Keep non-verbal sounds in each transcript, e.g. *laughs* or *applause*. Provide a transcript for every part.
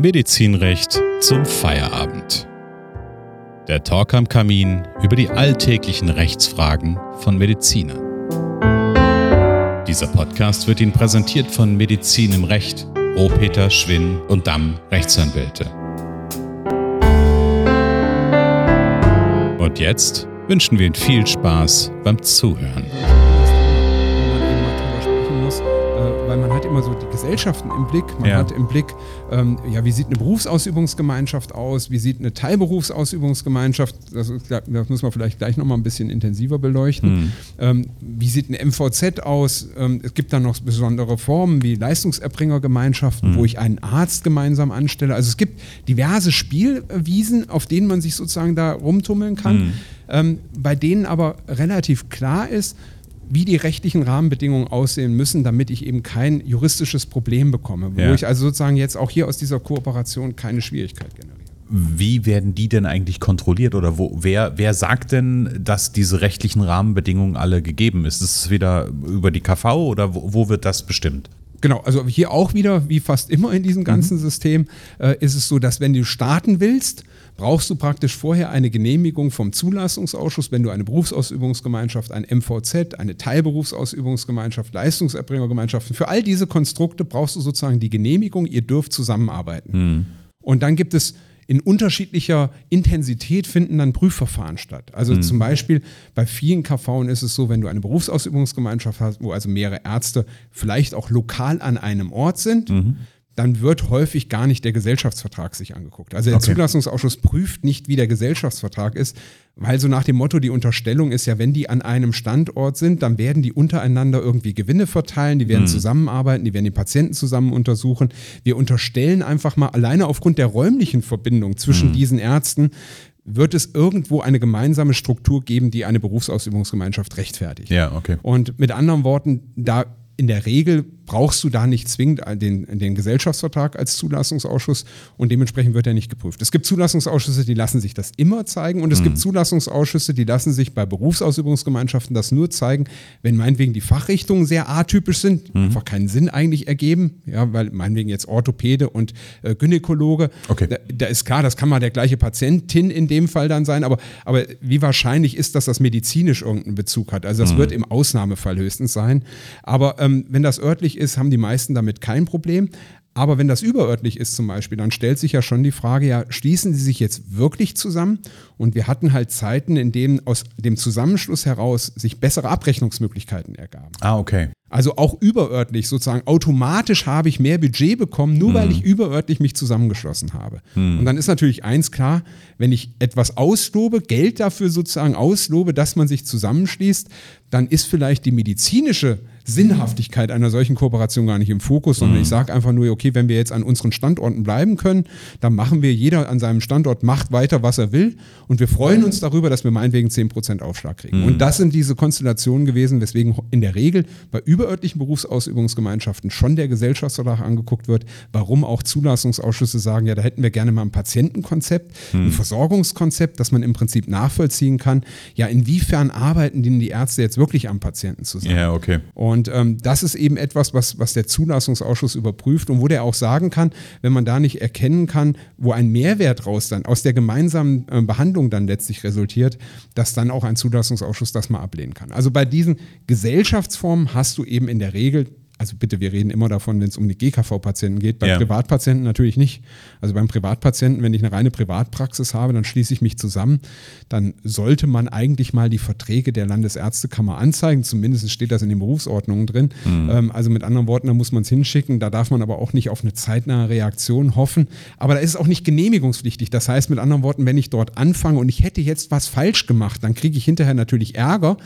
Medizinrecht zum Feierabend. Der Talk am Kamin über die alltäglichen Rechtsfragen von Medizinern. Dieser Podcast wird Ihnen präsentiert von Medizin im Recht, Rohpeter, Schwinn und Damm Rechtsanwälte. Und jetzt wünschen wir Ihnen viel Spaß beim Zuhören. weil man hat immer so Gesellschaften im Blick. Man Ja. hat im Blick, ähm, ja, wie sieht eine Berufsausübungsgemeinschaft aus? Wie sieht eine Teilberufsausübungsgemeinschaft? Das, ist, das muss man vielleicht gleich nochmal ein bisschen intensiver beleuchten. Ähm, wie sieht eine MVZ aus? Ähm, es gibt dann noch besondere Formen wie Leistungserbringergemeinschaften, wo ich einen Arzt gemeinsam anstelle. Also es gibt diverse Spielwiesen, auf denen man sich sozusagen da rumtummeln kann, ähm, bei denen aber relativ klar ist, wie die rechtlichen Rahmenbedingungen aussehen müssen, damit ich eben kein juristisches Problem bekomme, wo Ja. ich also sozusagen jetzt auch hier aus dieser Kooperation keine Schwierigkeit generiere. Wie werden die denn eigentlich kontrolliert oder wo, wer, wer sagt denn, dass diese rechtlichen Rahmenbedingungen alle gegeben ist? Ist es wieder über die KV oder wo, wo wird das bestimmt? Genau, also hier auch wieder, wie fast immer in diesem ganzen System, äh, ist es so, dass wenn du starten willst, brauchst du praktisch vorher eine Genehmigung vom Zulassungsausschuss, wenn du eine Berufsausübungsgemeinschaft, ein MVZ, eine Teilberufsausübungsgemeinschaft, Leistungserbringergemeinschaften, für all diese Konstrukte brauchst du sozusagen die Genehmigung, ihr dürft zusammenarbeiten. Und dann gibt es in unterschiedlicher Intensität finden dann Prüfverfahren statt. Also zum Beispiel bei vielen KV ist es so, wenn du eine Berufsausübungsgemeinschaft hast, wo also mehrere Ärzte vielleicht auch lokal an einem Ort sind, dann wird häufig gar nicht der Gesellschaftsvertrag sich angeguckt. Also der Okay. Zulassungsausschuss prüft nicht, wie der Gesellschaftsvertrag ist, weil so nach dem Motto, die Unterstellung ist ja, wenn die an einem Standort sind, dann werden die untereinander irgendwie Gewinne verteilen, die werden zusammenarbeiten, die werden die Patienten zusammen untersuchen. Wir unterstellen einfach mal alleine aufgrund der räumlichen Verbindung zwischen diesen Ärzten, wird es irgendwo eine gemeinsame Struktur geben, die eine Berufsausübungsgemeinschaft rechtfertigt. Ja, okay. Und mit anderen Worten, da in der Regel brauchst du da nicht zwingend den, den Gesellschaftsvertrag als Zulassungsausschuss und dementsprechend wird er nicht geprüft. Es gibt Zulassungsausschüsse, die lassen sich das immer zeigen und es gibt Zulassungsausschüsse, die lassen sich bei Berufsausübungsgemeinschaften das nur zeigen, wenn meinetwegen die Fachrichtungen sehr atypisch sind, einfach keinen Sinn eigentlich ergeben, ja, weil meinetwegen jetzt Orthopäde und äh, Gynäkologe, Okay. da, da ist klar, das kann mal der gleiche Patientin in dem Fall dann sein, aber, aber wie wahrscheinlich ist, dass das medizinisch irgendeinen Bezug hat? Also das wird im Ausnahmefall höchstens sein. Aber ähm, wenn das örtlich ist, haben die meisten damit kein Problem. Aber wenn das überörtlich ist zum Beispiel, dann stellt sich ja schon die Frage, ja, schließen die sich jetzt wirklich zusammen? Und wir hatten halt Zeiten, in denen aus dem Zusammenschluss heraus sich bessere Abrechnungsmöglichkeiten ergaben. Ah, okay. Also auch überörtlich sozusagen automatisch habe ich mehr Budget bekommen, nur weil ich überörtlich mich zusammengeschlossen habe. Und dann ist natürlich eins klar, wenn ich etwas auslobe, Geld dafür sozusagen auslobe, dass man sich zusammenschließt, dann ist vielleicht die medizinische Sinnhaftigkeit einer solchen Kooperation gar nicht im Fokus, sondern ich sage einfach nur, okay, wenn wir jetzt an unseren Standorten bleiben können, dann machen wir, jeder an seinem Standort macht weiter, was er will und wir freuen uns darüber, dass wir meinetwegen 10% Aufschlag kriegen. Und das sind diese Konstellationen gewesen, weswegen in der Regel bei überörtlichen Berufsausübungsgemeinschaften schon der Gesellschaftsvertrag angeguckt wird, warum auch Zulassungsausschüsse sagen, ja, da hätten wir gerne mal ein Patientenkonzept, ein Versorgungskonzept, das man im Prinzip nachvollziehen kann. Ja, inwiefern arbeiten denn die Ärzte jetzt wirklich am Patienten zusammen? Ja, okay. Und ähm, das ist eben etwas, was, was der Zulassungsausschuss überprüft und wo der auch sagen kann, wenn man da nicht erkennen kann, wo ein Mehrwert raus dann aus der gemeinsamen äh, Behandlung dann letztlich resultiert, dass dann auch ein Zulassungsausschuss das mal ablehnen kann. Also bei diesen Gesellschaftsformen hast du eben in der Regel also bitte, wir reden immer davon, wenn es um die GKV-Patienten geht. Bei Ja. Privatpatienten natürlich nicht. Also beim Privatpatienten, wenn ich eine reine Privatpraxis habe, dann schließe ich mich zusammen. Dann sollte man eigentlich mal die Verträge der Landesärztekammer anzeigen. Zumindest steht das in den Berufsordnungen drin. Ähm, also mit anderen Worten, da muss man es hinschicken. Da darf man aber auch nicht auf eine zeitnahe Reaktion hoffen. Aber da ist es auch nicht genehmigungspflichtig. Das heißt mit anderen Worten, wenn ich dort anfange und ich hätte jetzt was falsch gemacht, dann kriege ich hinterher natürlich Ärger.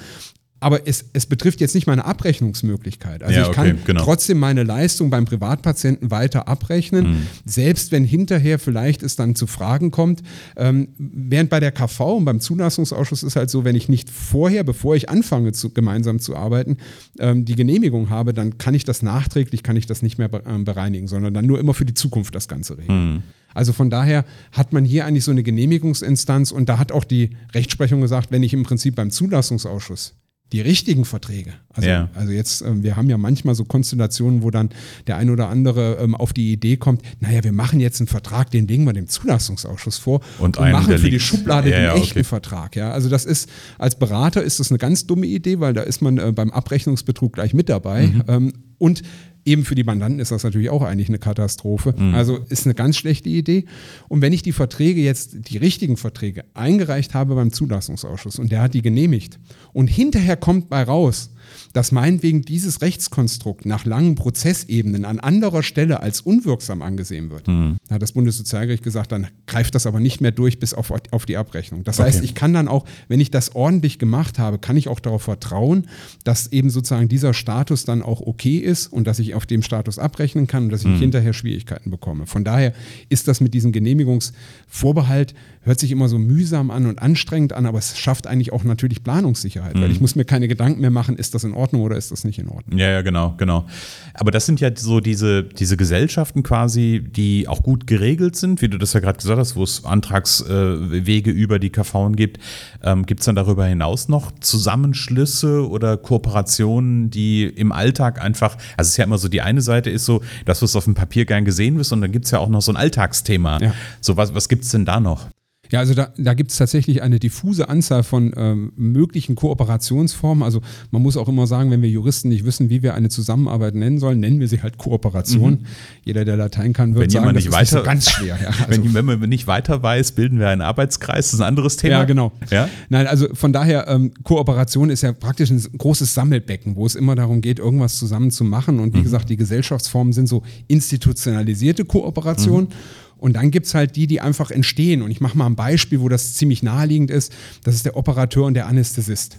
Aber es, es betrifft jetzt nicht meine Abrechnungsmöglichkeit. Also Ja, ich kann okay, genau. trotzdem meine Leistung beim Privatpatienten weiter abrechnen, Mhm. selbst wenn hinterher vielleicht es dann zu Fragen kommt. Ähm, während bei der KV und beim Zulassungsausschuss ist halt so, wenn ich nicht vorher, bevor ich anfange, zu, gemeinsam zu arbeiten, ähm, die Genehmigung habe, dann kann ich das nachträglich, kann ich das nicht mehr ähm, bereinigen, sondern dann nur immer für die Zukunft das Ganze regeln. Also von daher hat man hier eigentlich so eine Genehmigungsinstanz und da hat auch die Rechtsprechung gesagt, wenn ich im Prinzip beim Zulassungsausschuss die richtigen Verträge. Also, Ja. also jetzt, ähm, wir haben ja manchmal so Konstellationen, wo dann der ein oder andere ähm, auf die Idee kommt, naja, wir machen jetzt einen Vertrag, den legen wir dem Zulassungsausschuss vor Und einen, machen für die Schublade Ja, den ja, echten okay. Vertrag. Ja, also das ist, als Berater ist das eine ganz dumme Idee, weil da ist man äh, beim Abrechnungsbetrug gleich mit dabei. Mhm. Ähm, und eben für die Mandanten ist das natürlich auch eigentlich eine Katastrophe. Mhm. Also ist eine ganz schlechte Idee. Und wenn ich die Verträge jetzt, die richtigen Verträge, eingereicht habe beim Zulassungsausschuss und der hat die genehmigt und hinterher kommt bei raus, dass meinetwegen dieses Rechtskonstrukt nach langen Prozessebenen an anderer Stelle als unwirksam angesehen wird, Mhm. da hat das Bundessozialgericht gesagt, dann greift das aber nicht mehr durch bis auf, auf die Abrechnung. Das heißt, Okay. ich kann dann auch, wenn ich das ordentlich gemacht habe, kann ich auch darauf vertrauen, dass eben sozusagen dieser Status dann auch okay ist und dass ich auf dem Status abrechnen kann und dass ich Mhm. nicht hinterher Schwierigkeiten bekomme. Von daher ist das mit diesem Genehmigungsvorbehalt, hört sich immer so mühsam an und anstrengend an, aber es schafft eigentlich auch natürlich Planungssicherheit, weil ich muss mir keine Gedanken mehr machen, ist das in Ordnung oder ist das nicht in Ordnung. Ja, ja, genau, genau. Aber das sind ja so diese, diese Gesellschaften quasi, die auch gut geregelt sind, wie du das ja gerade gesagt hast, wo es Antragswege über die KV gibt. Ähm, gibt es dann darüber hinaus noch Zusammenschlüsse oder Kooperationen, die im Alltag einfach, also es ist ja immer so, die eine Seite ist so, dass du es auf dem Papier gern gesehen wirst und dann gibt es ja auch noch so ein Alltagsthema. Ja. So, was, was gibt es denn da noch? Ja, also da, da gibt es tatsächlich eine diffuse Anzahl von ähm, möglichen Kooperationsformen. Also man muss auch immer sagen, wenn wir Juristen nicht wissen, wie wir eine Zusammenarbeit nennen sollen, nennen wir sie halt Kooperation. Jeder, der Latein kann, wird Wenn sagen, das nicht ist so weiter- ganz schwer. Ja, *laughs* also, wenn, wenn man nicht weiter weiß, bilden wir einen Arbeitskreis, das ist ein anderes Thema. ja, genau. Ja? Nein, also von daher, ähm, Kooperation ist ja praktisch ein großes Sammelbecken, wo es immer darum geht, irgendwas zusammen zu machen. Und wie Mhm. gesagt, die Gesellschaftsformen sind so institutionalisierte Kooperation. Und dann gibt es halt die, die einfach entstehen. Und ich mache mal ein Beispiel, wo das ziemlich naheliegend ist. Das ist der Operateur und der Anästhesist.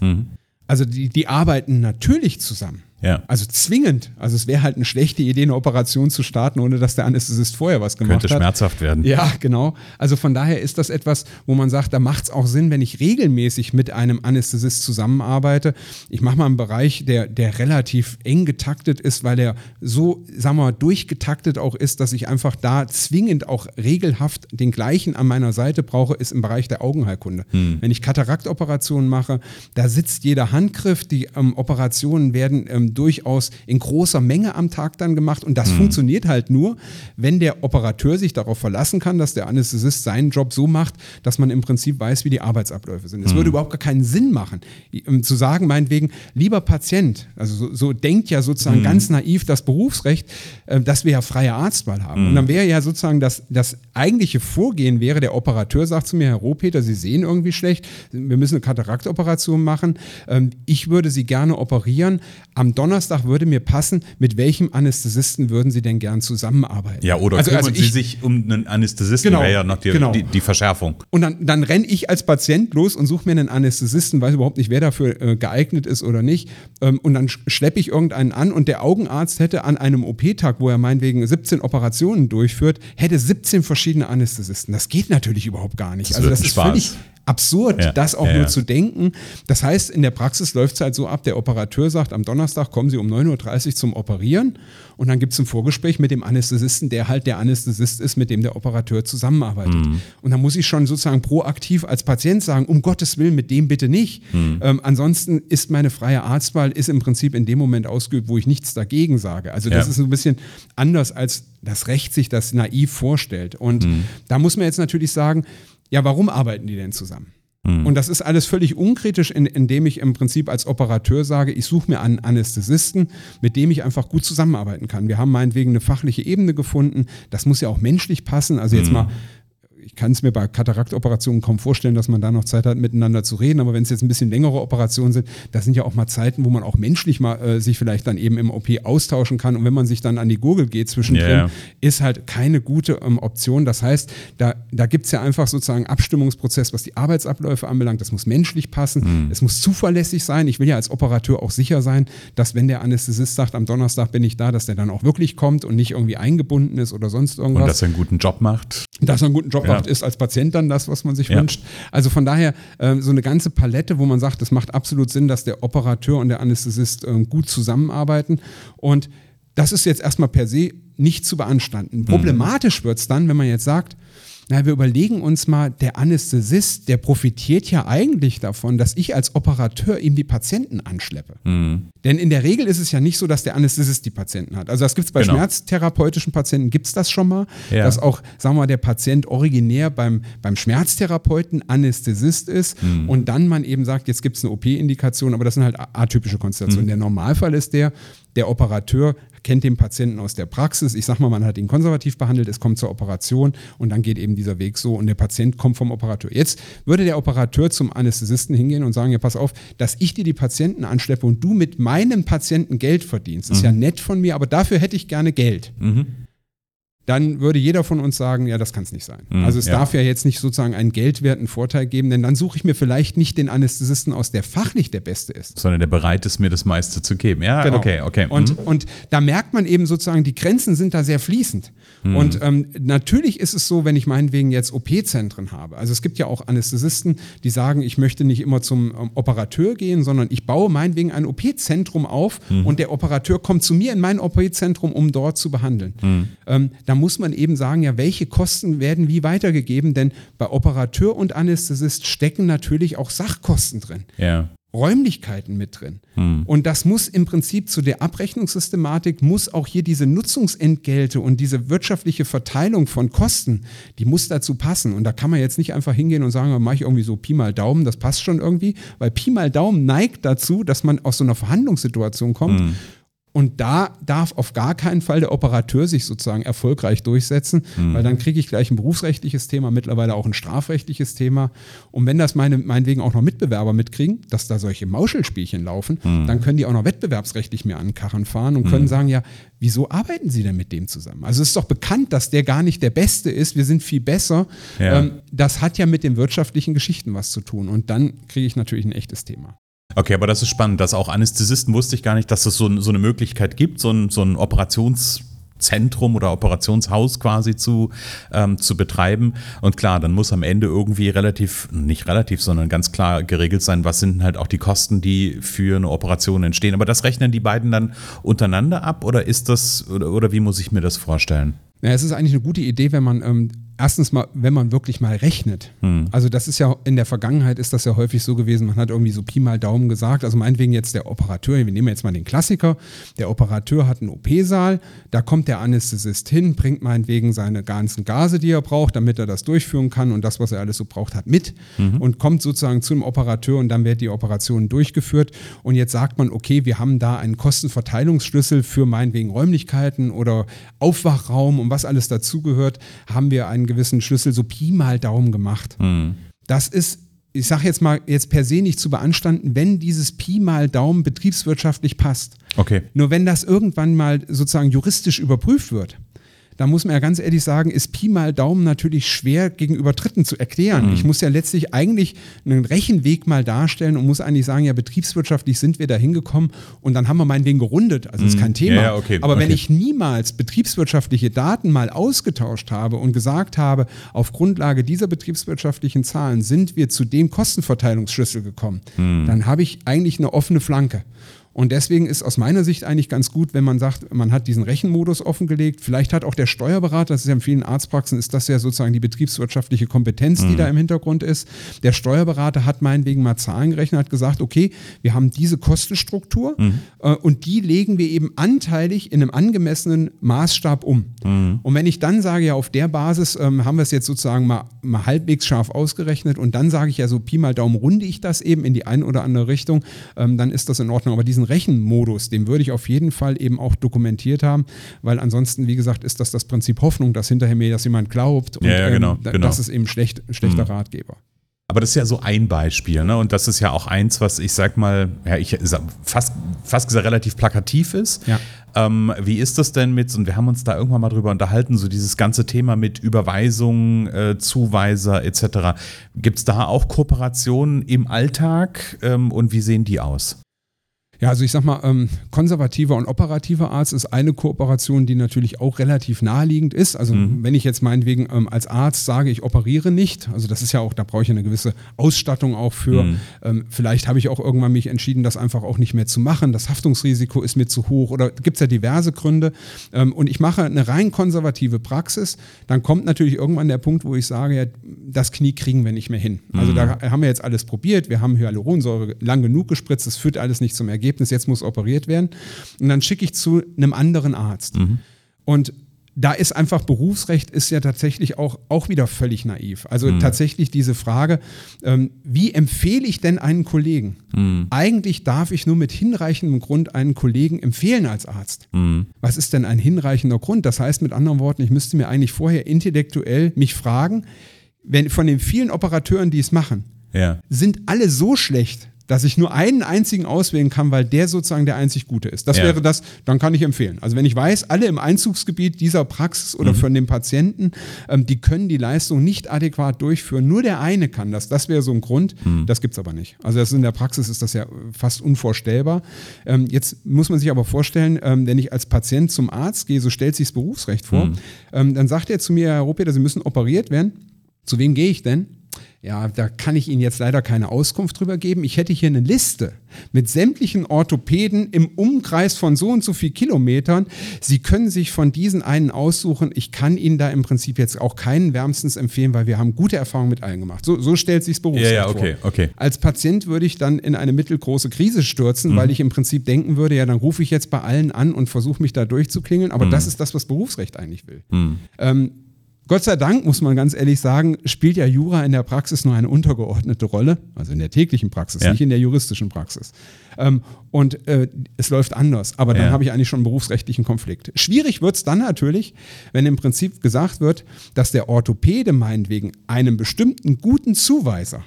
Also die, die arbeiten natürlich zusammen. Ja. Also zwingend. Also es wäre halt eine schlechte Idee, eine Operation zu starten, ohne dass der Anästhesist vorher was gemacht Könnte hat. schmerzhaft werden. Ja, genau. Also von daher ist das etwas, wo man sagt, da macht es auch Sinn, wenn ich regelmäßig mit einem Anästhesist zusammenarbeite. Ich mache mal einen Bereich, der, der relativ eng getaktet ist, weil er so, sagen wir mal, durchgetaktet auch ist, dass ich einfach da zwingend auch regelhaft den gleichen an meiner Seite brauche, ist im Bereich der Augenheilkunde. Wenn ich Kataraktoperationen mache, da sitzt jeder Handgriff, die ähm, Operationen werden ähm, durchaus in großer Menge am Tag dann gemacht. Und das funktioniert halt nur, wenn der Operateur sich darauf verlassen kann, dass der Anästhesist seinen Job so macht, dass man im Prinzip weiß, wie die Arbeitsabläufe sind. Es würde überhaupt gar keinen Sinn machen, ähm, zu sagen, meinetwegen, lieber Patient, also so, so denkt ja sozusagen ganz naiv das Berufsrecht, äh, dass wir ja freie Arztwahl haben. Und dann wäre ja sozusagen das, das eigentliche Vorgehen wäre, der Operateur sagt zu mir, Herr Rohpeter, Sie sehen irgendwie schlecht, wir müssen eine Kataraktoperation machen, ähm, ich würde Sie gerne operieren, am Donnerstag würde mir passen, mit welchem Anästhesisten würden Sie denn gern zusammenarbeiten? Ja, oder also, kümmern also Sie ich, sich um einen Anästhesisten, Genau, wäre ja noch die, genau. die, die Verschärfung. Und dann, dann renne ich als Patient los und suche mir einen Anästhesisten, weiß überhaupt nicht, wer dafür äh, geeignet ist oder nicht. Ähm, und dann sch- schleppe ich irgendeinen an und der Augenarzt hätte an einem OP-Tag, wo er meinetwegen 17 Operationen durchführt, hätte 17 verschiedene Anästhesisten. Das geht natürlich überhaupt gar nicht. Das also das ist Spaß. völlig absurd, Ja, das auch ja, nur zu denken. Das heißt, in der Praxis läuft es halt so ab, der Operateur sagt, am Donnerstag kommen Sie um 9.30 Uhr zum Operieren und dann gibt es ein Vorgespräch mit dem Anästhesisten, der halt der Anästhesist ist, mit dem der Operateur zusammenarbeitet. Mhm. Und dann muss ich schon sozusagen proaktiv als Patient sagen, um Gottes Willen, mit dem bitte nicht. Mhm. Ähm, ansonsten ist meine freie Arztwahl ist im Prinzip in dem Moment ausgeübt, wo ich nichts dagegen sage. Also das Ja. ist ein bisschen anders, als das Recht sich das naiv vorstellt. Und Mhm. da muss man jetzt natürlich sagen, ja, warum arbeiten die denn zusammen? Mhm. Und das ist alles völlig unkritisch, in, indem ich im Prinzip als Operateur sage, ich suche mir einen Anästhesisten, mit dem ich einfach gut zusammenarbeiten kann. Wir haben meinetwegen eine fachliche Ebene gefunden. Das muss ja auch menschlich passen. Also jetzt mal ich kann es mir bei Kataraktoperationen kaum vorstellen, dass man da noch Zeit hat, miteinander zu reden. Aber wenn es jetzt ein bisschen längere Operationen sind, das sind ja auch mal Zeiten, wo man auch menschlich mal äh, sich vielleicht dann eben im OP austauschen kann. Und wenn man sich dann an die Gurgel geht zwischendrin, ja. ist halt keine gute ähm, Option. Das heißt, da, da gibt es ja einfach sozusagen Abstimmungsprozess, was die Arbeitsabläufe anbelangt. Das muss menschlich passen, es muss zuverlässig sein. Ich will ja als Operateur auch sicher sein, dass wenn der Anästhesist sagt, am Donnerstag bin ich da, dass der dann auch wirklich kommt und nicht irgendwie eingebunden ist oder sonst Und irgendwas dass er einen guten Job macht. dass er einen guten Job Ja. macht, ist als Patient dann das, was man sich wünscht. Also von daher ähm, so eine ganze Palette, wo man sagt, es macht absolut Sinn, dass der Operateur und der Anästhesist ähm, gut zusammenarbeiten. Und das ist jetzt erstmal per se nicht zu beanstanden. Problematisch wird es dann, wenn man jetzt sagt, Na, wir überlegen uns mal, der Anästhesist, der profitiert ja eigentlich davon, dass ich als Operateur ihm die Patienten anschleppe. Mhm. Denn in der Regel ist es ja nicht so, dass der Anästhesist die Patienten hat. Also das gibt es bei genau. schmerztherapeutischen Patienten, gibt es das schon mal, ja. dass auch, sagen wir mal, der Patient originär beim, beim Schmerztherapeuten Anästhesist ist mhm. und dann man eben sagt, jetzt gibt es eine OP-Indikation, aber das sind halt atypische Konstellationen. Mhm. Der Normalfall ist der, der Operateur kennt den Patienten aus der Praxis. Ich sage mal, man hat ihn konservativ behandelt, es kommt zur Operation und dann geht eben dieser Weg so und der Patient kommt vom Operateur. Jetzt würde der Operateur zum Anästhesisten hingehen und sagen, ja, pass auf, dass ich dir die Patienten anschleppe und du mit meinem Patienten Geld verdienst. Das ist mhm. ja nett von mir, aber dafür hätte ich gerne Geld. Mhm dann würde jeder von uns sagen, ja, das kann es nicht sein. Mhm, also es ja. darf ja jetzt nicht sozusagen einen geldwerten Vorteil geben, denn dann suche ich mir vielleicht nicht den Anästhesisten aus, der fachlich der Beste ist. Sondern der bereit ist, mir das meiste zu geben. Ja, genau. okay, okay. Und, mhm. und da merkt man eben sozusagen, die Grenzen sind da sehr fließend. Mhm. Und ähm, natürlich ist es so, wenn ich meinetwegen jetzt OP-Zentren habe. Also es gibt ja auch Anästhesisten, die sagen, ich möchte nicht immer zum ähm, Operateur gehen, sondern ich baue meinetwegen ein OP-Zentrum auf mhm. und der Operateur kommt zu mir in mein OP-Zentrum, um dort zu behandeln. Mhm. Ähm, da muss man eben sagen, ja, welche Kosten werden wie weitergegeben? Denn bei Operateur und Anästhesist stecken natürlich auch Sachkosten drin. Ja. Räumlichkeiten mit drin. Hm. Und das muss im Prinzip zu der Abrechnungssystematik, muss auch hier diese Nutzungsentgelte und diese wirtschaftliche Verteilung von Kosten, die muss dazu passen. Und da kann man jetzt nicht einfach hingehen und sagen, mache ich irgendwie so Pi mal Daumen, das passt schon irgendwie, weil Pi mal Daumen neigt dazu, dass man aus so einer Verhandlungssituation kommt. Hm und da darf auf gar keinen Fall der Operateur sich sozusagen erfolgreich durchsetzen, mhm. weil dann kriege ich gleich ein berufsrechtliches Thema, mittlerweile auch ein strafrechtliches Thema. Und wenn das meine, meinetwegen auch noch Mitbewerber mitkriegen, dass da solche Mauschelspielchen laufen, mhm. dann können die auch noch wettbewerbsrechtlich mir an Karren fahren und können mhm. sagen, ja, wieso arbeiten Sie denn mit dem zusammen? Also es ist doch bekannt, dass der gar nicht der Beste ist, wir sind viel besser. Ja. Ähm, das hat ja mit den wirtschaftlichen Geschichten was zu tun. Und dann kriege ich natürlich ein echtes Thema. Okay, aber das ist spannend, dass auch Anästhesisten wusste ich gar nicht, dass es so, so eine Möglichkeit gibt, so ein, so ein Operationszentrum oder Operationshaus quasi zu, ähm, zu betreiben. Und klar, dann muss am Ende irgendwie relativ, nicht relativ, sondern ganz klar geregelt sein, was sind halt auch die Kosten, die für eine Operation entstehen. Aber das rechnen die beiden dann untereinander ab oder ist das, oder, oder wie muss ich mir das vorstellen? Ja, es ist eigentlich eine gute Idee, wenn man ähm, erstens mal, wenn man wirklich mal rechnet. Hm. Also das ist ja in der Vergangenheit ist das ja häufig so gewesen, man hat irgendwie so Pi mal Daumen gesagt, also meinetwegen jetzt der Operateur, wir nehmen jetzt mal den Klassiker, der Operateur hat einen OP-Saal, da kommt der Anästhesist hin, bringt meinetwegen seine ganzen Gase, die er braucht, damit er das durchführen kann und das, was er alles so braucht, hat mit mhm. und kommt sozusagen zum Operateur und dann wird die Operation durchgeführt und jetzt sagt man, okay, wir haben da einen Kostenverteilungsschlüssel für meinetwegen Räumlichkeiten oder Aufwachraum und was alles dazugehört, haben wir einen gewissen Schlüssel so Pi mal Daumen gemacht. Mhm. Das ist, ich sage jetzt mal, jetzt per se nicht zu beanstanden, wenn dieses Pi mal Daumen betriebswirtschaftlich passt. Okay. Nur wenn das irgendwann mal sozusagen juristisch überprüft wird, da muss man ja ganz ehrlich sagen, ist Pi mal Daumen natürlich schwer gegenüber Dritten zu erklären. Mhm. Ich muss ja letztlich eigentlich einen Rechenweg mal darstellen und muss eigentlich sagen, ja, betriebswirtschaftlich sind wir da hingekommen und dann haben wir meinetwegen gerundet. Also mhm. ist kein Thema. Ja, okay. Aber okay. wenn ich niemals betriebswirtschaftliche Daten mal ausgetauscht habe und gesagt habe, auf Grundlage dieser betriebswirtschaftlichen Zahlen sind wir zu dem Kostenverteilungsschlüssel gekommen, mhm. dann habe ich eigentlich eine offene Flanke. Und deswegen ist aus meiner Sicht eigentlich ganz gut, wenn man sagt, man hat diesen Rechenmodus offengelegt. Vielleicht hat auch der Steuerberater, das ist ja in vielen Arztpraxen, ist das ja sozusagen die betriebswirtschaftliche Kompetenz, die mhm. da im Hintergrund ist. Der Steuerberater hat meinetwegen mal Zahlen gerechnet, hat gesagt, okay, wir haben diese Kostenstruktur mhm. äh, und die legen wir eben anteilig in einem angemessenen Maßstab um. Mhm. Und wenn ich dann sage, ja, auf der Basis ähm, haben wir es jetzt sozusagen mal, mal halbwegs scharf ausgerechnet und dann sage ich ja so, Pi mal Daumen runde ich das eben in die eine oder andere Richtung, ähm, dann ist das in Ordnung. Aber diesen diesen Rechenmodus, den würde ich auf jeden Fall eben auch dokumentiert haben, weil ansonsten, wie gesagt, ist das das Prinzip Hoffnung, dass hinterher mir das jemand glaubt und ja, ja, genau, ähm, genau. das ist eben schlecht, schlechter mhm. Ratgeber. Aber das ist ja so ein Beispiel, ne? Und das ist ja auch eins, was ich sag mal, ja, ich sag, fast, fast gesagt relativ plakativ ist. Ja. Ähm, wie ist das denn mit, und wir haben uns da irgendwann mal drüber unterhalten, so dieses ganze Thema mit Überweisung, äh, Zuweiser etc. Gibt es da auch Kooperationen im Alltag ähm, und wie sehen die aus? Ja, also ich sag mal, ähm, konservativer und operativer Arzt ist eine Kooperation, die natürlich auch relativ naheliegend ist. Also mhm. wenn ich jetzt meinetwegen ähm, als Arzt sage, ich operiere nicht, also das ist ja auch, da brauche ich eine gewisse Ausstattung auch für. Mhm. Ähm, vielleicht habe ich auch irgendwann mich entschieden, das einfach auch nicht mehr zu machen. Das Haftungsrisiko ist mir zu hoch oder gibt es ja diverse Gründe. Ähm, und ich mache eine rein konservative Praxis, dann kommt natürlich irgendwann der Punkt, wo ich sage, ja, das Knie kriegen wir nicht mehr hin. Also mhm. da haben wir jetzt alles probiert, wir haben Hyaluronsäure lang genug gespritzt, es führt alles nicht zum Ergebnis, jetzt muss operiert werden. Und dann schicke ich zu einem anderen Arzt. Mhm. Und da ist einfach Berufsrecht ist ja tatsächlich auch, auch wieder völlig naiv. Also mhm. tatsächlich diese Frage, ähm, wie empfehle ich denn einen Kollegen? Mhm. Eigentlich darf ich nur mit hinreichendem Grund einen Kollegen empfehlen als Arzt. Mhm. Was ist denn ein hinreichender Grund? Das heißt mit anderen Worten, ich müsste mir eigentlich vorher intellektuell mich fragen, wenn von den vielen Operateuren, die es machen, ja. sind alle so schlecht, dass ich nur einen einzigen auswählen kann, weil der sozusagen der einzig Gute ist. Das ja. wäre das, dann kann ich empfehlen. Also wenn ich weiß, alle im Einzugsgebiet dieser Praxis oder mhm. von dem Patienten, ähm, die können die Leistung nicht adäquat durchführen, nur der eine kann das. Das wäre so ein Grund. Mhm. Das gibt es aber nicht. Also das in der Praxis ist das ja fast unvorstellbar. Ähm, jetzt muss man sich aber vorstellen, ähm, wenn ich als Patient zum Arzt gehe, so stellt sich das Berufsrecht vor, mhm. ähm, dann sagt er zu mir, Herr Ropeter, Sie müssen operiert werden. Zu wem gehe ich denn? Ja, da kann ich Ihnen jetzt leider keine Auskunft drüber geben. Ich hätte hier eine Liste mit sämtlichen Orthopäden im Umkreis von so und so viel Kilometern. Sie können sich von diesen einen aussuchen. Ich kann Ihnen da im Prinzip jetzt auch keinen wärmstens empfehlen, weil wir haben gute Erfahrungen mit allen gemacht. So, so stellt sich das Berufsrecht ja, ja, okay, vor. Okay. Als Patient würde ich dann in eine mittelgroße Krise stürzen, mhm. weil ich im Prinzip denken würde, ja, dann rufe ich jetzt bei allen an und versuche mich da durchzuklingeln. Aber mhm. das ist das, was Berufsrecht eigentlich will. Mhm. Ähm, Gott sei Dank, muss man ganz ehrlich sagen, spielt ja Jura in der Praxis nur eine untergeordnete Rolle, also in der täglichen Praxis, ja. nicht in der juristischen Praxis. Ähm, und äh, es läuft anders, aber dann ja. habe ich eigentlich schon einen berufsrechtlichen Konflikt. Schwierig wird es dann natürlich, wenn im Prinzip gesagt wird, dass der Orthopäde meinetwegen einem bestimmten guten Zuweiser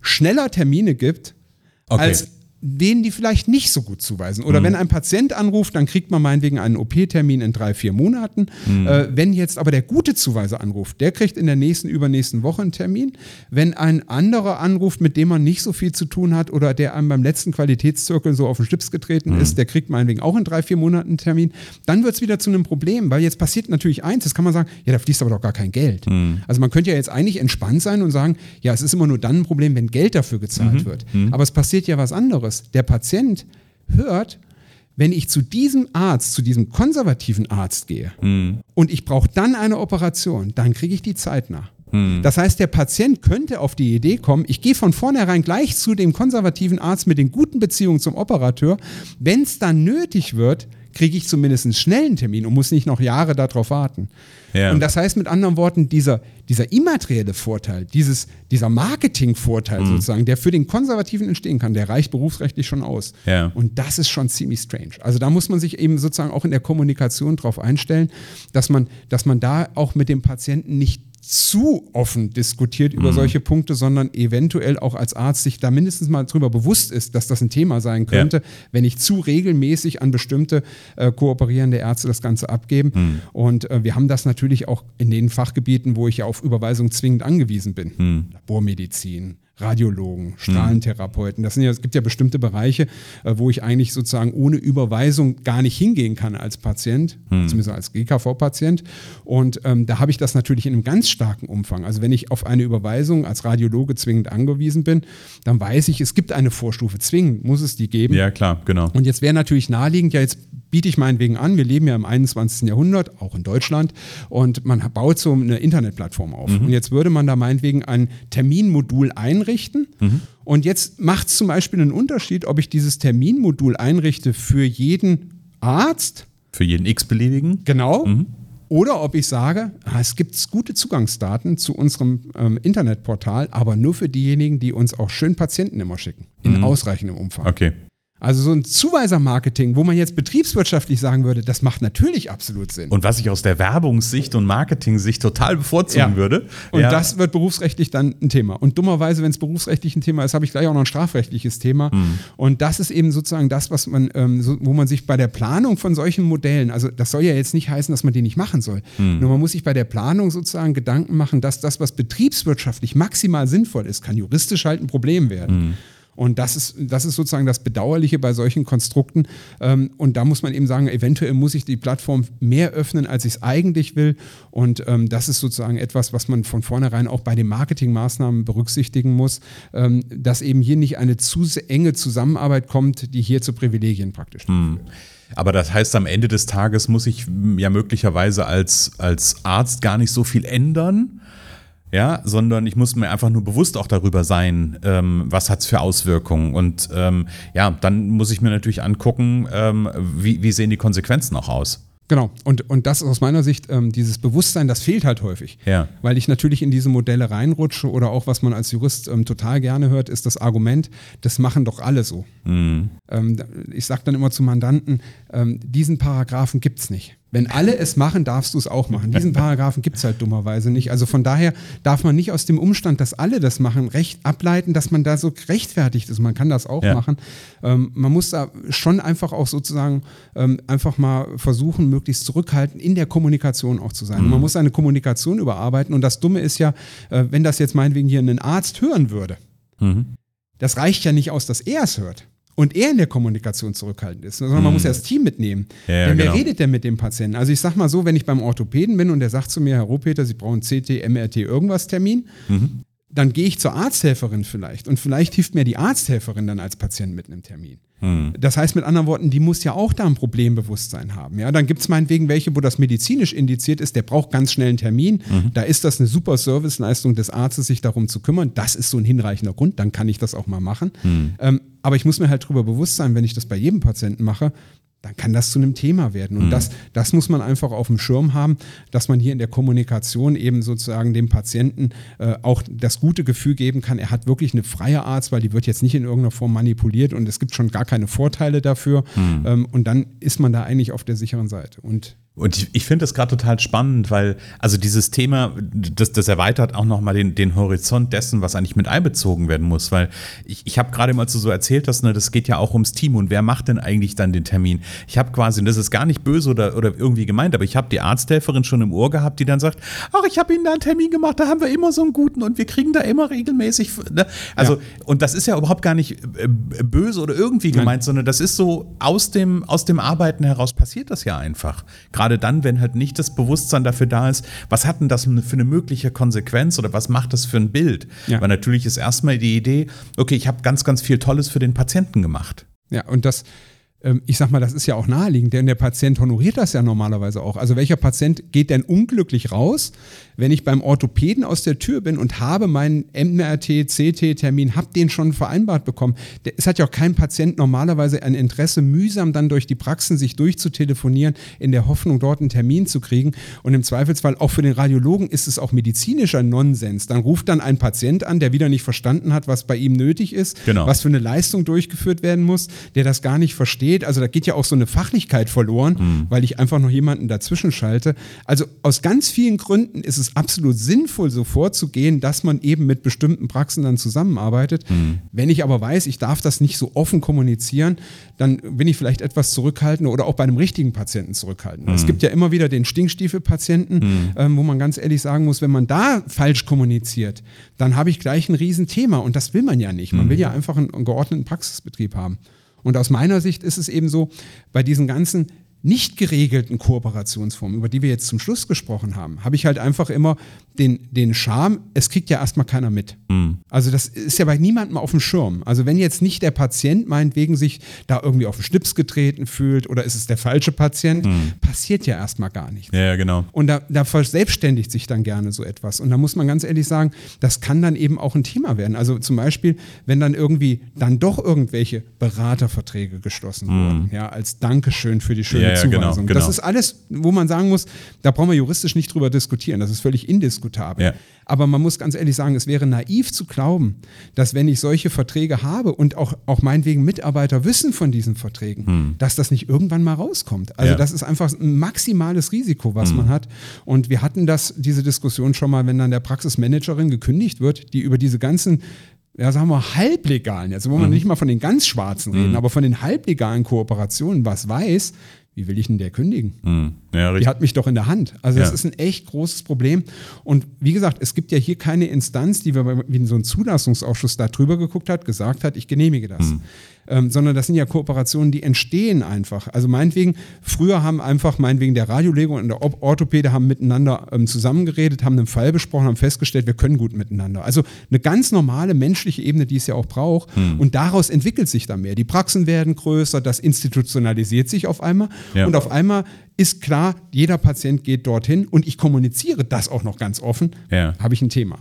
schneller Termine gibt, okay. als denen die vielleicht nicht so gut zuweisen. Oder mhm. wenn ein Patient anruft, dann kriegt man meinetwegen einen OP-Termin in drei, vier Monaten. Mhm. Äh, wenn jetzt aber der gute Zuweiser anruft, der kriegt in der nächsten, übernächsten Woche einen Termin. Wenn ein anderer anruft, mit dem man nicht so viel zu tun hat oder der einem beim letzten Qualitätszirkel so auf den Stips getreten mhm. ist, der kriegt meinetwegen auch in drei, vier Monaten einen Termin. Dann wird es wieder zu einem Problem, weil jetzt passiert natürlich eins, das kann man sagen, ja, da fließt aber doch gar kein Geld. Mhm. Also man könnte ja jetzt eigentlich entspannt sein und sagen, ja, es ist immer nur dann ein Problem, wenn Geld dafür gezahlt mhm. wird. Mhm. Aber es passiert ja was anderes anderes. Der Patient hört, wenn ich zu diesem Arzt, zu diesem konservativen Arzt gehe mhm. und ich brauche dann eine Operation, dann kriege ich die Zeit nach. Mhm. Das heißt, der Patient könnte auf die Idee kommen, ich gehe von vornherein gleich zu dem konservativen Arzt mit den guten Beziehungen zum Operateur. Wenn es dann nötig wird, kriege ich zumindest einen schnellen Termin und muss nicht noch Jahre darauf warten. Ja. Und das heißt mit anderen Worten, dieser, dieser immaterielle Vorteil, dieses, dieser Marketingvorteil mhm. sozusagen, der für den Konservativen entstehen kann, der reicht berufsrechtlich schon aus. Ja. Und das ist schon ziemlich strange. Also da muss man sich eben sozusagen auch in der Kommunikation darauf einstellen, dass man, dass man da auch mit dem Patienten nicht zu offen diskutiert über mhm. solche Punkte, sondern eventuell auch als Arzt sich da mindestens mal drüber bewusst ist, dass das ein Thema sein könnte, ja. wenn ich zu regelmäßig an bestimmte äh, kooperierende Ärzte das Ganze abgeben. Mhm. Und äh, wir haben das natürlich auch in den Fachgebieten, wo ich ja auf Überweisung zwingend angewiesen bin. Mhm. Labormedizin, Radiologen, Strahlentherapeuten. Das sind ja, es gibt ja bestimmte Bereiche, äh, wo ich eigentlich sozusagen ohne Überweisung gar nicht hingehen kann als Patient, hm. zumindest als GKV-Patient. Und ähm, da habe ich das natürlich in einem ganz starken Umfang. Also wenn ich auf eine Überweisung als Radiologe zwingend angewiesen bin, dann weiß ich, es gibt eine Vorstufe. Zwingend muss es die geben. Ja, klar, genau. Und jetzt wäre natürlich naheliegend, ja, jetzt biete ich meinetwegen an, wir leben ja im 21. Jahrhundert, auch in Deutschland, und man baut so eine Internetplattform auf. Mhm. Und jetzt würde man da meinetwegen ein Terminmodul einrichten. Mhm. Und jetzt macht es zum Beispiel einen Unterschied, ob ich dieses Terminmodul einrichte für jeden Arzt. Für jeden x-beliebigen. Genau. Mhm. Oder ob ich sage, ah, es gibt gute Zugangsdaten zu unserem ähm, Internetportal, aber nur für diejenigen, die uns auch schön Patienten immer schicken. In mhm. ausreichendem Umfang. Okay. Also so ein Zuweisermarketing, wo man jetzt betriebswirtschaftlich sagen würde, das macht natürlich absolut Sinn. Und was ich aus der Werbungssicht und Marketing-Sicht total bevorzugen ja. würde. Und ja. das wird berufsrechtlich dann ein Thema. Und dummerweise, wenn es berufsrechtlich ein Thema ist, habe ich gleich auch noch ein strafrechtliches Thema. Mhm. Und das ist eben sozusagen das, was man, ähm, so, wo man sich bei der Planung von solchen Modellen, also das soll ja jetzt nicht heißen, dass man die nicht machen soll. Mhm. Nur man muss sich bei der Planung sozusagen Gedanken machen, dass das, was betriebswirtschaftlich maximal sinnvoll ist, kann juristisch halt ein Problem werden. Mhm. Und das ist, das ist sozusagen das Bedauerliche bei solchen Konstrukten. Ähm, und da muss man eben sagen, eventuell muss ich die Plattform mehr öffnen, als ich es eigentlich will. Und ähm, das ist sozusagen etwas, was man von vornherein auch bei den Marketingmaßnahmen berücksichtigen muss, ähm, dass eben hier nicht eine zu enge Zusammenarbeit kommt, die hier zu Privilegien praktisch hm. Aber das heißt, am Ende des Tages muss ich ja möglicherweise als, als Arzt gar nicht so viel ändern, ja, sondern ich muss mir einfach nur bewusst auch darüber sein, ähm, was hat es für Auswirkungen. Und ähm, ja, dann muss ich mir natürlich angucken, ähm, wie, wie sehen die Konsequenzen auch aus. Genau, und, und das ist aus meiner Sicht, ähm, dieses Bewusstsein, das fehlt halt häufig. Ja. Weil ich natürlich in diese Modelle reinrutsche oder auch, was man als Jurist ähm, total gerne hört, ist das Argument, das machen doch alle so. Mhm. Ähm, ich sage dann immer zu Mandanten, diesen Paragraphen gibt es nicht. Wenn alle es machen, darfst du es auch machen. Diesen *laughs* Paragraphen gibt es halt dummerweise nicht. Also von daher darf man nicht aus dem Umstand, dass alle das machen, recht ableiten, dass man da so rechtfertigt ist. Man kann das auch ja. machen. Ähm, man muss da schon einfach auch sozusagen ähm, einfach mal versuchen, möglichst zurückhaltend in der Kommunikation auch zu sein. Mhm. Man muss seine Kommunikation überarbeiten. Und das Dumme ist ja, äh, wenn das jetzt meinetwegen hier ein Arzt hören würde, mhm. das reicht ja nicht aus, dass er es hört und er in der Kommunikation zurückhaltend ist, sondern man muss ja das Team mitnehmen. Ja, denn wer genau. redet denn mit dem Patienten? Also ich sag mal so, wenn ich beim Orthopäden bin und der sagt zu mir, Herr Rohpeter, Sie brauchen CT, MRT, irgendwas Termin, mhm. Dann gehe ich zur Arzthelferin vielleicht und vielleicht hilft mir die Arzthelferin dann als Patient mit einem Termin. Hm. Das heißt mit anderen Worten, die muss ja auch da ein Problembewusstsein haben. Ja, dann gibt es meinetwegen welche, wo das medizinisch indiziert ist, der braucht ganz schnell einen Termin. Mhm. Da ist das eine super Serviceleistung des Arztes, sich darum zu kümmern. Das ist so ein hinreichender Grund, dann kann ich das auch mal machen. Hm. Ähm, aber ich muss mir halt darüber bewusst sein, wenn ich das bei jedem Patienten mache, dann kann das zu einem Thema werden. Und mhm. das, das muss man einfach auf dem Schirm haben, dass man hier in der Kommunikation eben sozusagen dem Patienten äh, auch das gute Gefühl geben kann, er hat wirklich eine freie Arzt, weil die wird jetzt nicht in irgendeiner Form manipuliert und es gibt schon gar keine Vorteile dafür. Mhm. Ähm, und dann ist man da eigentlich auf der sicheren Seite. Und und ich, ich finde das gerade total spannend, weil also dieses Thema, das, das erweitert auch nochmal den, den Horizont dessen, was eigentlich mit einbezogen werden muss. Weil ich, ich habe gerade mal so erzählt, dass ne, das geht ja auch ums Team und wer macht denn eigentlich dann den Termin? Ich habe quasi, und das ist gar nicht böse oder, oder irgendwie gemeint, aber ich habe die Arzthelferin schon im Ohr gehabt, die dann sagt, ach, ich habe Ihnen da einen Termin gemacht, da haben wir immer so einen guten und wir kriegen da immer regelmäßig. Ne? Also, ja. und das ist ja überhaupt gar nicht äh, böse oder irgendwie gemeint, Nein. sondern das ist so aus dem, aus dem Arbeiten heraus passiert das ja einfach. Gerade gerade dann, wenn halt nicht das Bewusstsein dafür da ist, was hat denn das für eine mögliche Konsequenz oder was macht das für ein Bild? Ja. Weil natürlich ist erstmal die Idee, okay, ich habe ganz, ganz viel Tolles für den Patienten gemacht. Ja, und das, ich sag mal, das ist ja auch naheliegend, denn der Patient honoriert das ja normalerweise auch. Also welcher Patient geht denn unglücklich raus, wenn ich beim Orthopäden aus der Tür bin und habe meinen MRT, CT-Termin, habe den schon vereinbart bekommen. Es hat ja auch kein Patient normalerweise ein Interesse, mühsam dann durch die Praxen sich durchzutelefonieren, in der Hoffnung, dort einen Termin zu kriegen. Und im Zweifelsfall auch für den Radiologen ist es auch medizinischer Nonsens. Dann ruft dann ein Patient an, der wieder nicht verstanden hat, was bei ihm nötig ist, genau. was für eine Leistung durchgeführt werden muss, der das gar nicht versteht. Also da geht ja auch so eine Fachlichkeit verloren, mhm. weil ich einfach noch jemanden dazwischen schalte. Also aus ganz vielen Gründen ist es absolut sinnvoll, so vorzugehen, dass man eben mit bestimmten Praxen dann zusammenarbeitet. Mhm. Wenn ich aber weiß, ich darf das nicht so offen kommunizieren, dann bin ich vielleicht etwas zurückhaltender oder auch bei einem richtigen Patienten zurückhaltender. Mhm. Es gibt ja immer wieder den Stinkstiefel-Patienten, mhm. ähm, wo man ganz ehrlich sagen muss, wenn man da falsch kommuniziert, dann habe ich gleich ein Riesenthema und das will man ja nicht. Man will mhm. ja einfach einen, einen geordneten Praxisbetrieb haben. Und aus meiner Sicht ist es eben so, bei diesen ganzen nicht geregelten Kooperationsformen, über die wir jetzt zum Schluss gesprochen haben, habe ich halt einfach immer den, den Charme, es kriegt ja erstmal keiner mit. Mhm. Also das ist ja bei niemandem auf dem Schirm. Also wenn jetzt nicht der Patient meinetwegen sich da irgendwie auf den Schlips getreten fühlt oder ist es der falsche Patient, mhm. passiert ja erstmal gar nichts. Ja, genau. Und da, da verselbstständigt sich dann gerne so etwas. Und da muss man ganz ehrlich sagen, das kann dann eben auch ein Thema werden. Also zum Beispiel, wenn dann irgendwie dann doch irgendwelche Beraterverträge geschlossen mhm. wurden, ja, als Dankeschön für die schöne ja, ja, Zuweisung. Genau, genau. Das ist alles, wo man sagen muss, da brauchen wir juristisch nicht drüber diskutieren. Das ist völlig indiskutabel. Ja. Aber man muss ganz ehrlich sagen, es wäre naiv zu glauben, dass wenn ich solche Verträge habe und auch, auch meinetwegen Mitarbeiter wissen von diesen Verträgen, hm. dass das nicht irgendwann mal rauskommt. Also ja. das ist einfach ein maximales Risiko, was hm. man hat. Und wir hatten das, diese Diskussion schon mal, wenn dann der Praxismanagerin gekündigt wird, die über diese ganzen ja, sagen wir, halblegalen, jetzt wollen wir mhm. nicht mal von den ganz Schwarzen reden, mhm. aber von den halblegalen Kooperationen was weiß, wie will ich denn der kündigen? Hm. Ja, Die hat mich doch in der Hand. Also das Ja. ist ein echt großes Problem. Und wie gesagt, es gibt ja hier keine Instanz, die wir wie in so ein Zulassungsausschuss da drüber geguckt hat, gesagt hat, ich genehmige das. Ähm, sondern das sind ja Kooperationen, die entstehen einfach. Also meinetwegen, früher haben einfach meinetwegen der Radiologe und der Orthopäde haben miteinander ähm, zusammengeredet, haben einen Fall besprochen, haben festgestellt, wir können gut miteinander. Also eine ganz normale menschliche Ebene, die es ja auch braucht. Und daraus entwickelt sich dann mehr. Die Praxen werden größer, das institutionalisiert sich auf einmal. Ja. Und auf einmal ist klar, jeder Patient geht dorthin und ich kommuniziere das auch noch ganz offen, Ja. habe ich ein Thema.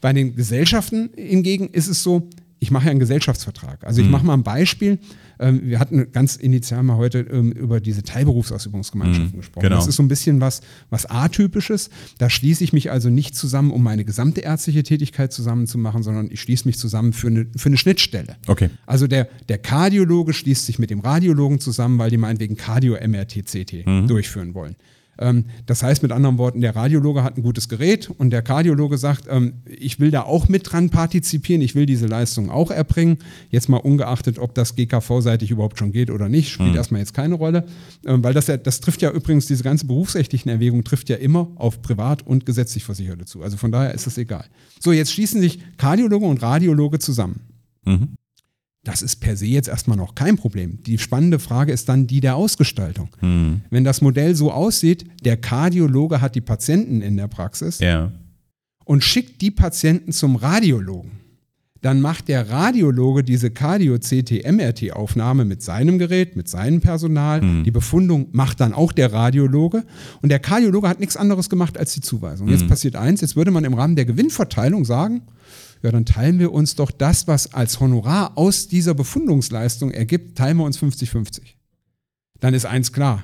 Bei den Gesellschaften hingegen ist es so, ich mache ja einen Gesellschaftsvertrag. Also ich mache mal ein Beispiel. Ähm, Wir hatten ganz initial mal heute ähm, über diese Teilberufsausübungsgemeinschaften gesprochen. genau. Das ist so ein bisschen was, was atypisches. Da schließe ich mich also nicht zusammen, um meine gesamte ärztliche Tätigkeit zusammenzumachen, sondern ich schließe mich zusammen für eine, für eine Schnittstelle. Okay. Also der, der Kardiologe schließt sich mit dem Radiologen zusammen, weil die meinetwegen Cardio-MRT-CT durchführen wollen. Ähm, das heißt mit anderen Worten, der Radiologe hat ein gutes Gerät und der Kardiologe sagt, ähm, ich will da auch mit dran partizipieren, ich will diese Leistung auch erbringen. Jetzt mal ungeachtet, ob das GKV-seitig überhaupt schon geht oder nicht, spielt erstmal jetzt keine Rolle, ähm, weil das ja, das trifft ja übrigens, diese ganze berufsrechtlichen Erwägung trifft ja immer auf privat und gesetzlich Versicherte zu. Also von daher ist es egal. So, jetzt schließen sich Kardiologe und Radiologe zusammen. Mhm. Das ist per se jetzt erstmal noch kein Problem. Die spannende Frage ist dann die der Ausgestaltung. Hm. Wenn das Modell so aussieht, der Kardiologe hat die Patienten in der Praxis Ja. und schickt die Patienten zum Radiologen. Dann macht der Radiologe diese Cardio-CT-MRT-Aufnahme mit seinem Gerät, mit seinem Personal. Die Befundung macht dann auch der Radiologe. Und der Kardiologe hat nichts anderes gemacht als die Zuweisung. Jetzt passiert eins, jetzt würde man im Rahmen der Gewinnverteilung sagen, ja, dann teilen wir uns doch das, was als Honorar aus dieser Befundungsleistung ergibt, teilen wir uns 50-50. Dann ist eins klar.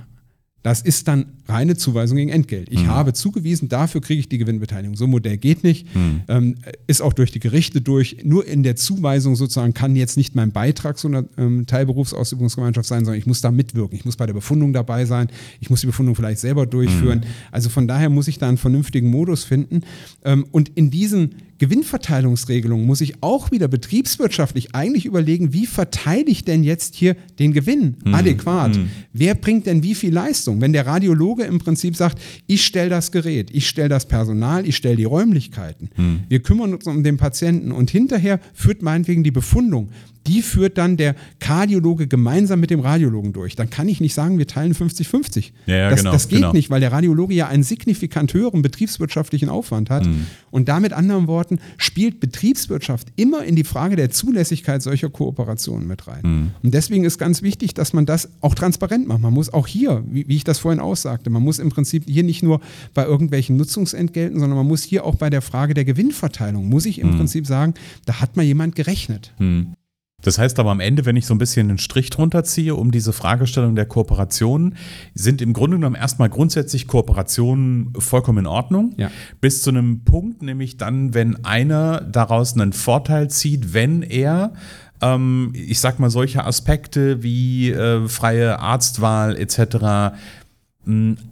Das ist dann reine Zuweisung gegen Entgelt. Ich habe zugewiesen, dafür kriege ich die Gewinnbeteiligung. So ein Modell geht nicht. Ähm, ist auch durch die Gerichte durch. Nur in der Zuweisung sozusagen kann jetzt nicht mein Beitrag zu einer ähm, Teilberufsausübungsgemeinschaft sein, sondern ich muss da mitwirken. Ich muss bei der Befundung dabei sein. Ich muss die Befundung vielleicht selber durchführen. Also von daher muss ich da einen vernünftigen Modus finden. Ähm, und in diesen Gewinnverteilungsregelungen muss ich auch wieder betriebswirtschaftlich eigentlich überlegen, wie verteile ich denn jetzt hier den Gewinn adäquat? Wer bringt denn wie viel Leistung? Wenn der Radiologe im Prinzip sagt, ich stelle das Gerät, ich stelle das Personal, ich stelle die Räumlichkeiten, wir kümmern uns um den Patienten und hinterher führt meinetwegen die Befundung. Die führt dann der Kardiologe gemeinsam mit dem Radiologen durch. Dann kann ich nicht sagen, wir teilen 50-50. Ja, ja, das, genau, das geht genau. nicht, weil der Radiologe ja einen signifikant höheren betriebswirtschaftlichen Aufwand hat. Mhm. Und da mit anderen Worten spielt Betriebswirtschaft immer in die Frage der Zulässigkeit solcher Kooperationen mit rein. Mhm. Und deswegen ist ganz wichtig, dass man das auch transparent macht. Man muss auch hier, wie, wie ich das vorhin aussagte, man muss im Prinzip hier nicht nur bei irgendwelchen Nutzungsentgelten, sondern man muss hier auch bei der Frage der Gewinnverteilung, muss ich im Mhm. Prinzip sagen, da hat mal jemand gerechnet. Das heißt aber am Ende, wenn ich so ein bisschen einen Strich drunter ziehe, um diese Fragestellung der Kooperationen, sind im Grunde genommen erstmal grundsätzlich Kooperationen vollkommen in Ordnung. Ja. Bis zu einem Punkt, nämlich dann, wenn einer daraus einen Vorteil zieht, wenn er ähm, ich sag mal, solche Aspekte wie äh, freie Arztwahl etc.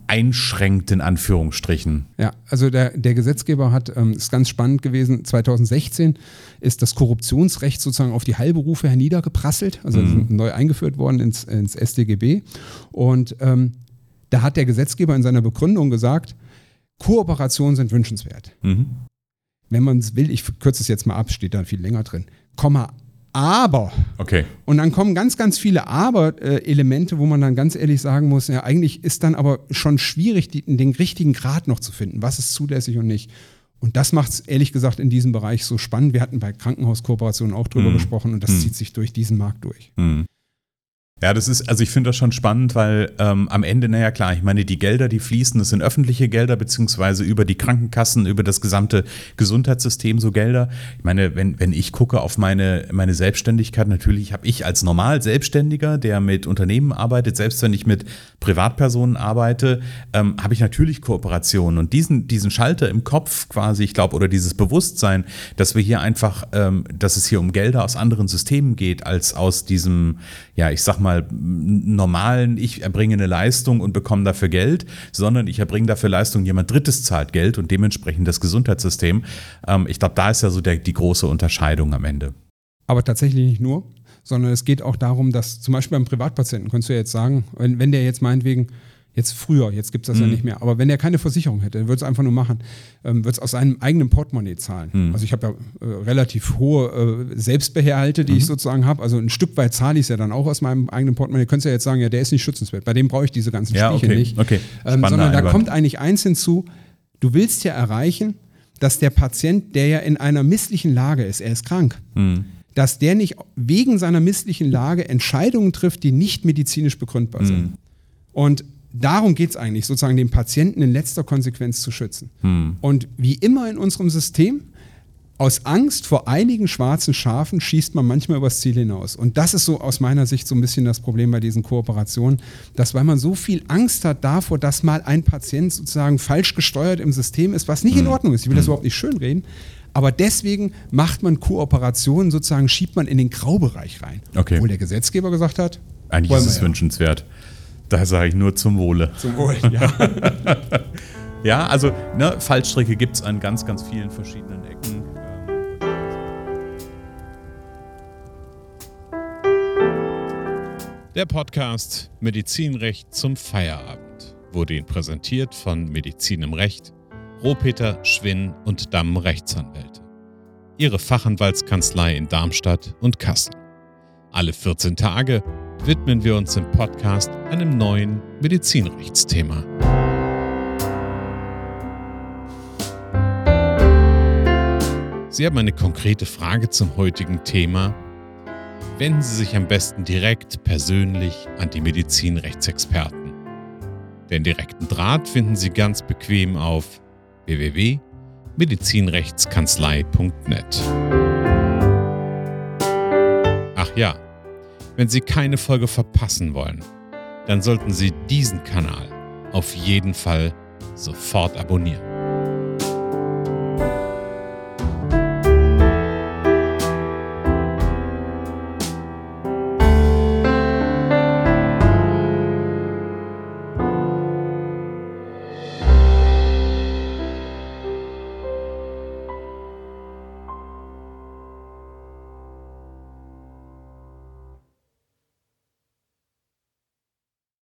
einschränkt, in Anführungsstrichen. Ja, also der, der Gesetzgeber hat, ähm, ist ganz spannend gewesen, 2016 ist das Korruptionsrecht sozusagen auf die Heilberufe herniedergeprasselt, also Mhm. neu eingeführt worden ins, ins StGB. Und ähm, da hat der Gesetzgeber in seiner Begründung gesagt, Kooperationen sind wünschenswert. Mhm. Wenn man es will, ich kürze es jetzt mal ab, steht da viel länger drin, Komma, aber Okay. und dann kommen ganz, ganz viele Aber-Elemente, wo man dann ganz ehrlich sagen muss, ja, eigentlich ist dann aber schon schwierig, die, den richtigen Grad noch zu finden. Was ist zulässig und nicht? Und das macht es ehrlich gesagt in diesem Bereich so spannend. Wir hatten bei Krankenhauskooperationen auch drüber gesprochen und das zieht sich durch diesen Markt durch. Hm. Ja, das ist, also ich finde das schon spannend, weil ähm, am Ende, naja klar, ich meine, die Gelder, die fließen, das sind öffentliche Gelder, beziehungsweise über die Krankenkassen, über das gesamte Gesundheitssystem so Gelder. Ich meine, wenn, wenn ich gucke auf meine, meine Selbstständigkeit, natürlich habe ich als normal Selbstständiger, der mit Unternehmen arbeitet, selbst wenn ich mit Privatpersonen arbeite, ähm, habe ich natürlich Kooperationen. Und diesen, diesen Schalter im Kopf quasi, ich glaube, oder dieses Bewusstsein, dass wir hier einfach, ähm, dass es hier um Gelder aus anderen Systemen geht, als aus diesem, ja, ich sag mal, normalen, ich erbringe eine Leistung und bekomme dafür Geld, sondern ich erbringe dafür Leistung, jemand Drittes zahlt Geld und dementsprechend das Gesundheitssystem. Ähm, ich glaube, da ist ja so der, die große Unterscheidung am Ende. Aber tatsächlich nicht nur, sondern es geht auch darum, dass zum Beispiel beim Privatpatienten, könntest du ja jetzt sagen, wenn, wenn der jetzt meinetwegen, jetzt früher, jetzt gibt es das mhm. ja nicht mehr, aber wenn der keine Versicherung hätte, würde es einfach nur machen, ähm, würde es aus seinem eigenen Portemonnaie zahlen. Mhm. Also ich habe ja äh, relativ hohe äh, Selbstbehalte, die mhm. ich sozusagen habe, also ein Stück weit zahle ich es ja dann auch aus meinem eigenen Portemonnaie. Könntest du ja jetzt sagen, ja, der ist nicht schützenswert, bei dem brauche ich diese ganzen ja, Spielchen okay. nicht. Okay. Ähm, sondern da kommt eigentlich eins hinzu, du willst ja erreichen, dass der Patient, der ja in einer misslichen Lage ist, er ist krank, mhm dass der nicht wegen seiner misslichen Lage Entscheidungen trifft, die nicht medizinisch begründbar sind. Mhm. Und darum geht es eigentlich, sozusagen den Patienten in letzter Konsequenz zu schützen. Mhm. Und wie immer in unserem System, aus Angst vor einigen schwarzen Schafen schießt man manchmal übers Ziel hinaus. Und das ist so aus meiner Sicht so ein bisschen das Problem bei diesen Kooperationen, dass weil man so viel Angst hat davor, dass mal ein Patient sozusagen falsch gesteuert im System ist, was nicht in hm. Ordnung ist. Ich will das hm. überhaupt nicht schönreden, aber deswegen macht man Kooperationen sozusagen, schiebt man in den Graubereich rein. Okay. Obwohl der Gesetzgeber gesagt hat, eigentlich ist es ja. wünschenswert. Da sage ich nur zum Wohle. Zum Wohle, ja. *laughs* ja, also ne, Fallstricke gibt es an ganz, ganz vielen verschiedenen Ecken. Der Podcast Medizinrecht zum Feierabend wurde Ihnen präsentiert von Medizin im Recht Rohpeter, Schwinn und Damm Rechtsanwälte. Ihre Fachanwaltskanzlei in Darmstadt und Kassel. Alle 14 Tage widmen wir uns im Podcast einem neuen Medizinrechtsthema. Sie haben eine konkrete Frage zum heutigen Thema? Wenden Sie sich am besten direkt persönlich an die Medizinrechtsexperten. Den direkten Draht finden Sie ganz bequem auf www.medizinrechtskanzlei.net. wenn Sie keine Folge verpassen wollen, dann sollten Sie diesen Kanal auf jeden Fall sofort abonnieren.